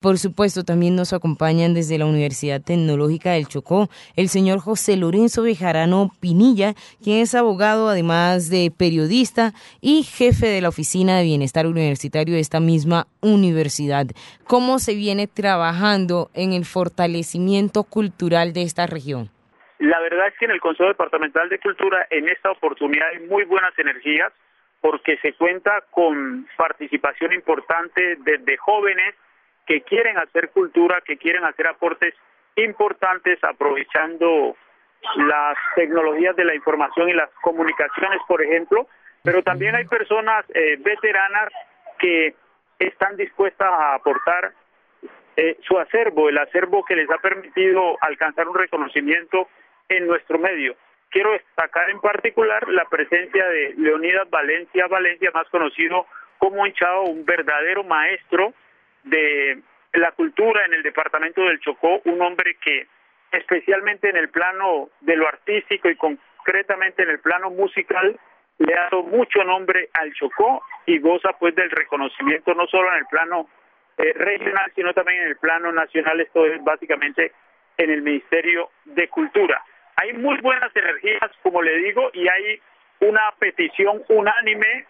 Por supuesto, también nos acompañan desde la Universidad Tecnológica del Chocó el señor José Lorenzo Bejarano Pinilla, quien es abogado, además de periodista y jefe de la Oficina de Bienestar Universitario de esta misma universidad. ¿Cómo se viene trabajando en el fortalecimiento cultural de esta región? La verdad es que en el Consejo Departamental de Cultura, en esta oportunidad hay muy buenas energías porque se cuenta con participación importante desde jóvenes, que quieren hacer cultura, que quieren hacer aportes importantes aprovechando las tecnologías de la información y las comunicaciones, por ejemplo, pero también hay personas eh, veteranas que están dispuestas a aportar eh, su acervo, el acervo que les ha permitido alcanzar un reconocimiento en nuestro medio. Quiero destacar en particular la presencia de Leonidas Valencia Valencia, más conocido como Hinchado, un verdadero maestro de la cultura en el departamento del Chocó, un hombre que especialmente en el plano de lo artístico y concretamente en el plano musical le ha dado mucho nombre al Chocó y goza pues del reconocimiento no solo en el plano eh, regional sino también en el plano nacional, esto es básicamente en el Ministerio de Cultura. Hay muy buenas energías, como le digo, y hay una petición unánime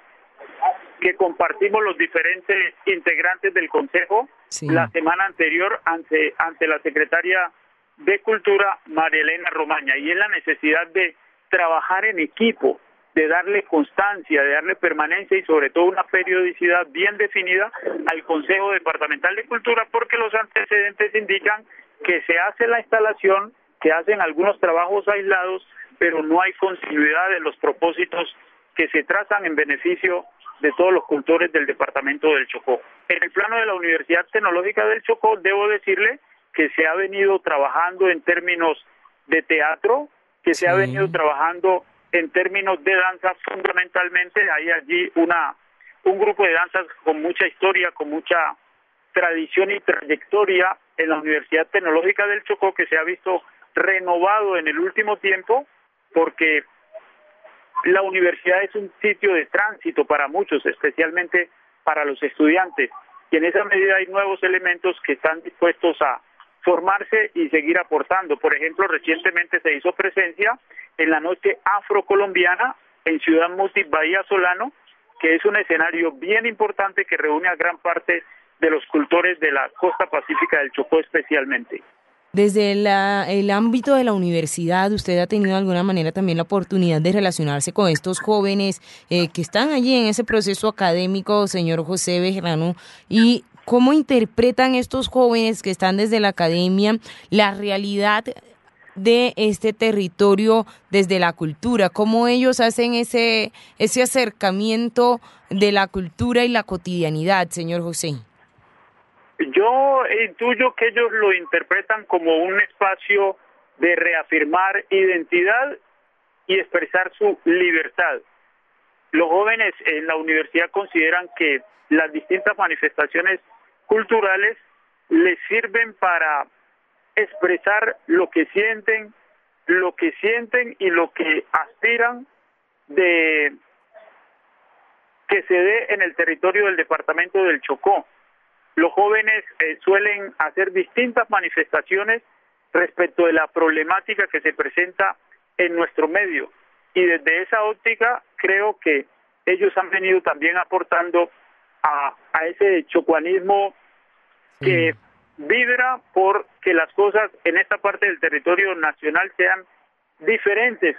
que compartimos los diferentes integrantes del Consejo la semana anterior ante, ante la secretaria de Cultura, María Elena Romaña, y es la necesidad de trabajar en equipo, de darle constancia, de darle permanencia y sobre todo una periodicidad bien definida al Consejo Departamental de Cultura, porque los antecedentes indican que se hace la instalación, que hacen algunos trabajos aislados, pero no hay continuidad de los propósitos que se trazan en beneficio de todos los cultores del departamento del Chocó. En el plano de la Universidad Tecnológica del Chocó, debo decirle que se ha venido trabajando en términos de teatro, que se ha venido trabajando en términos de danza fundamentalmente. Hay allí una un grupo de danzas con mucha historia, con mucha tradición y trayectoria en la Universidad Tecnológica del Chocó que se ha visto renovado en el último tiempo porque la universidad es un sitio de tránsito para muchos, especialmente para los estudiantes, y en esa medida hay nuevos elementos que están dispuestos a formarse y seguir aportando. Por ejemplo, recientemente se hizo presencia en la noche afrocolombiana en Ciudad Muti, Bahía Solano, que es un escenario bien importante que reúne a gran parte de los cultores de la costa pacífica del Chocó especialmente. Desde el ámbito de la universidad, ¿usted ha tenido de alguna manera también la oportunidad de relacionarse con estos jóvenes eh, que están allí en ese proceso académico, señor José Bejerano? ¿Y cómo interpretan estos jóvenes que están desde la academia la realidad de este territorio desde la cultura? ¿Cómo ellos hacen ese, ese acercamiento de la cultura y la cotidianidad, señor José? Yo intuyo que ellos lo interpretan como un espacio de reafirmar identidad y expresar su libertad. Los jóvenes en la universidad consideran que las distintas manifestaciones culturales les sirven para expresar lo que sienten, lo que sienten y lo que aspiran de que se dé en el territorio del departamento del Chocó los jóvenes eh, suelen hacer distintas manifestaciones respecto de la problemática que se presenta en nuestro medio. Y desde esa óptica creo que ellos han venido también aportando a, ese chocuanismo que vibra por que las cosas en esta parte del territorio nacional sean diferentes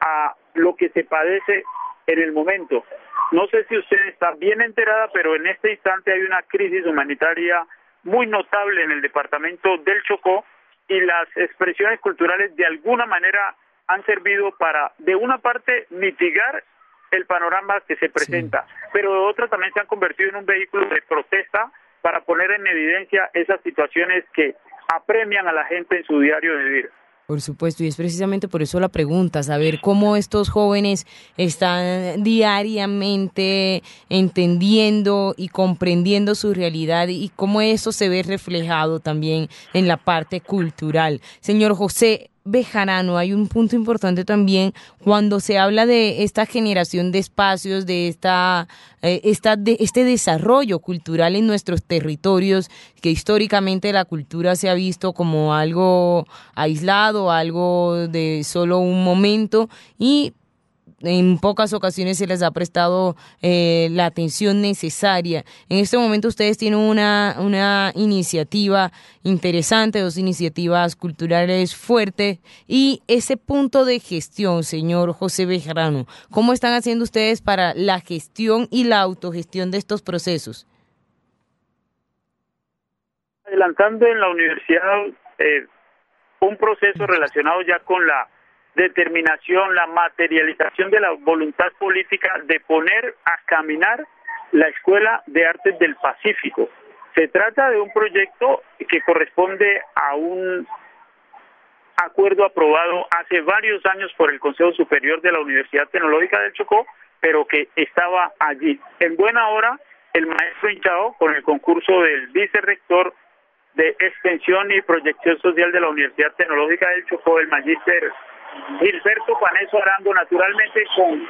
a lo que se padece en el momento. No sé si usted está bien enterada, pero en este instante hay una crisis humanitaria muy notable en el departamento del Chocó y las expresiones culturales de alguna manera han servido para, de una parte, mitigar el panorama que se presenta, pero de otra también se han convertido en un vehículo de protesta para poner en evidencia esas situaciones que apremian a la gente en su diario de vivir. Por supuesto, y es precisamente por eso la pregunta, saber cómo estos jóvenes están diariamente entendiendo y comprendiendo su realidad y cómo eso se ve reflejado también en la parte cultural. Señor José, Bejarano, hay un punto importante también cuando se habla de esta generación de espacios, de esta, eh, esta de este desarrollo cultural en nuestros territorios, que históricamente la cultura se ha visto como algo aislado, algo de solo un momento y en pocas ocasiones se les ha prestado eh, la atención necesaria. En este momento ustedes tienen una, una iniciativa interesante, dos iniciativas culturales fuertes y ese punto de gestión, señor José Bejarano, ¿cómo están haciendo ustedes para la gestión y la autogestión de estos procesos? Adelantando en la universidad eh, un proceso relacionado ya con la determinación, la materialización de la voluntad política de poner a caminar la Escuela de Artes del Pacífico. Se trata de un proyecto que corresponde a un acuerdo aprobado hace varios años por el Consejo Superior de la Universidad Tecnológica del Chocó, pero que estaba allí. En buena hora, el maestro hinchado, con el concurso del vicerrector de Extensión y Proyección Social de la Universidad Tecnológica del Chocó, el magíster Gilberto Paneso Arango, naturalmente con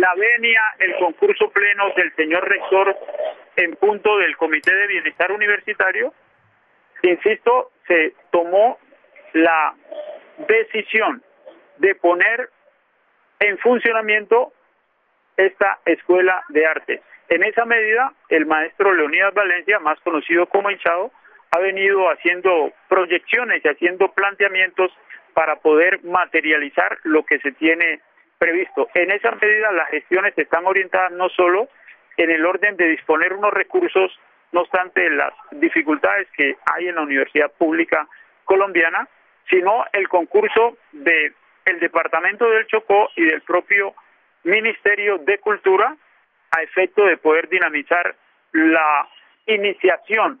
la venia, el concurso pleno del señor rector en punto del Comité de Bienestar Universitario, insisto, se tomó la decisión de poner en funcionamiento esta escuela de arte. En esa medida, el maestro Leonidas Valencia, más conocido como Hinchado, ha venido haciendo proyecciones y haciendo planteamientos para poder materializar lo que se tiene previsto. En esa medida las gestiones están orientadas no solo en el orden de disponer unos recursos, no obstante las dificultades que hay en la Universidad Pública Colombiana, sino el concurso del el Departamento del Chocó y del propio Ministerio de Cultura a efecto de poder dinamizar la iniciación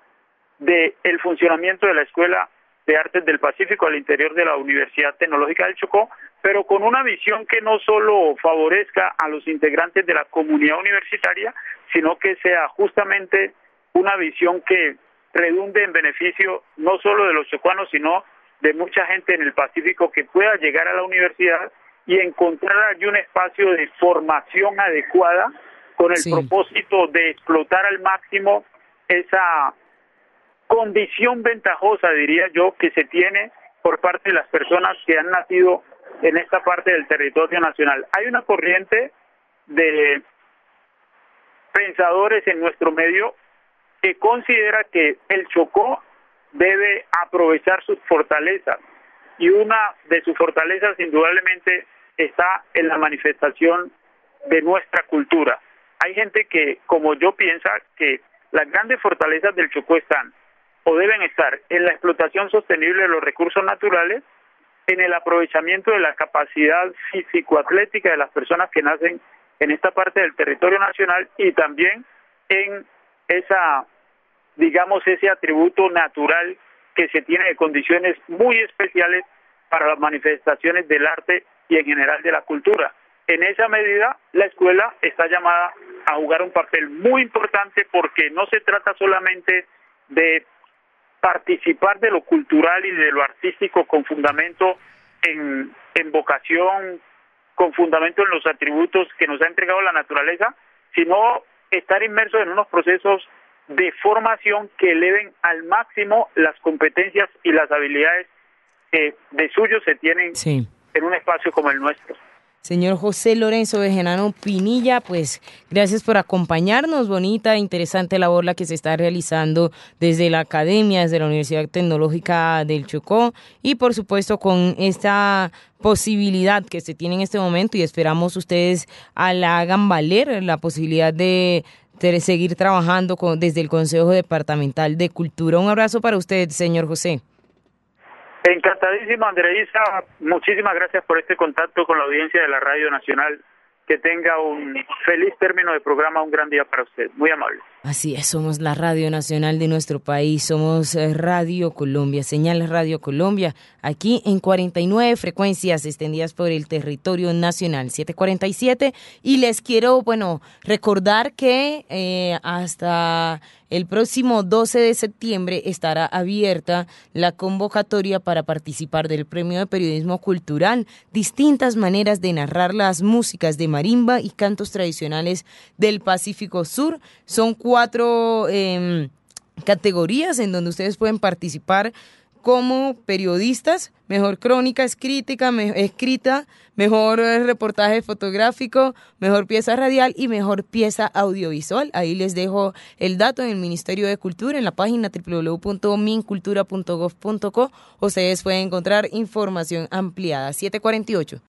del el funcionamiento de la Escuela de Artes del Pacífico al interior de la Universidad Tecnológica del Chocó, pero con una visión que no solo favorezca a los integrantes de la comunidad universitaria, sino que sea justamente una visión que redunde en beneficio no solo de los chocuanos, sino de mucha gente en el Pacífico que pueda llegar a la universidad y encontrar allí un espacio de formación adecuada con el propósito de explotar al máximo esa condición ventajosa, diría yo, que se tiene por parte de las personas que han nacido en esta parte del territorio nacional. Hay una corriente de pensadores en nuestro medio que considera que el Chocó debe aprovechar sus fortalezas y una de sus fortalezas indudablemente está en la manifestación de nuestra cultura. Hay gente que, como yo, piensa que las grandes fortalezas del Chocó están o deben estar en la explotación sostenible de los recursos naturales, en el aprovechamiento de la capacidad físico-atlética de las personas que nacen en esta parte del territorio nacional y también en esa, digamos, ese atributo natural que se tiene de condiciones muy especiales para las manifestaciones del arte y en general de la cultura. En esa medida, la escuela está llamada a jugar un papel muy importante porque no se trata solamente de participar de lo cultural y de lo artístico con fundamento en, en vocación, con fundamento en los atributos que nos ha entregado la naturaleza, sino estar inmersos en unos procesos de formación que eleven al máximo las competencias y las habilidades que de suyo se tienen en un espacio como el nuestro. Señor José Lorenzo Vejenano Pinilla, pues gracias por acompañarnos. Bonita, e interesante labor la que se está realizando desde la academia, desde la Universidad Tecnológica del Chocó y por supuesto con esta posibilidad que se tiene en este momento y esperamos ustedes la hagan valer la posibilidad de, seguir trabajando con, desde el Consejo Departamental de Cultura. Un abrazo para usted, señor José. Encantadísimo, Andreisa. Muchísimas gracias por este contacto con la audiencia de la Radio Nacional. Que tenga un feliz término de programa, un gran día para usted. Muy amable. Así es, somos la radio nacional de nuestro país, somos eh, Radio Colombia, señal Radio Colombia, aquí en 49 frecuencias extendidas por el territorio nacional, 747. Y les quiero, bueno, recordar que eh, hasta el próximo 12 de septiembre estará abierta la convocatoria para participar del Premio de Periodismo Cultural, distintas maneras de narrar las músicas de marimba y cantos tradicionales del Pacífico Sur. Son cuatro em, categorías en donde ustedes pueden participar como periodistas, mejor crónica escrita, escrita, mejor eh, reportaje fotográfico, mejor pieza radial y mejor pieza audiovisual. Ahí les dejo el dato en el Ministerio de Cultura en la página www.mincultura.gov.co. Ustedes pueden encontrar información ampliada. 748.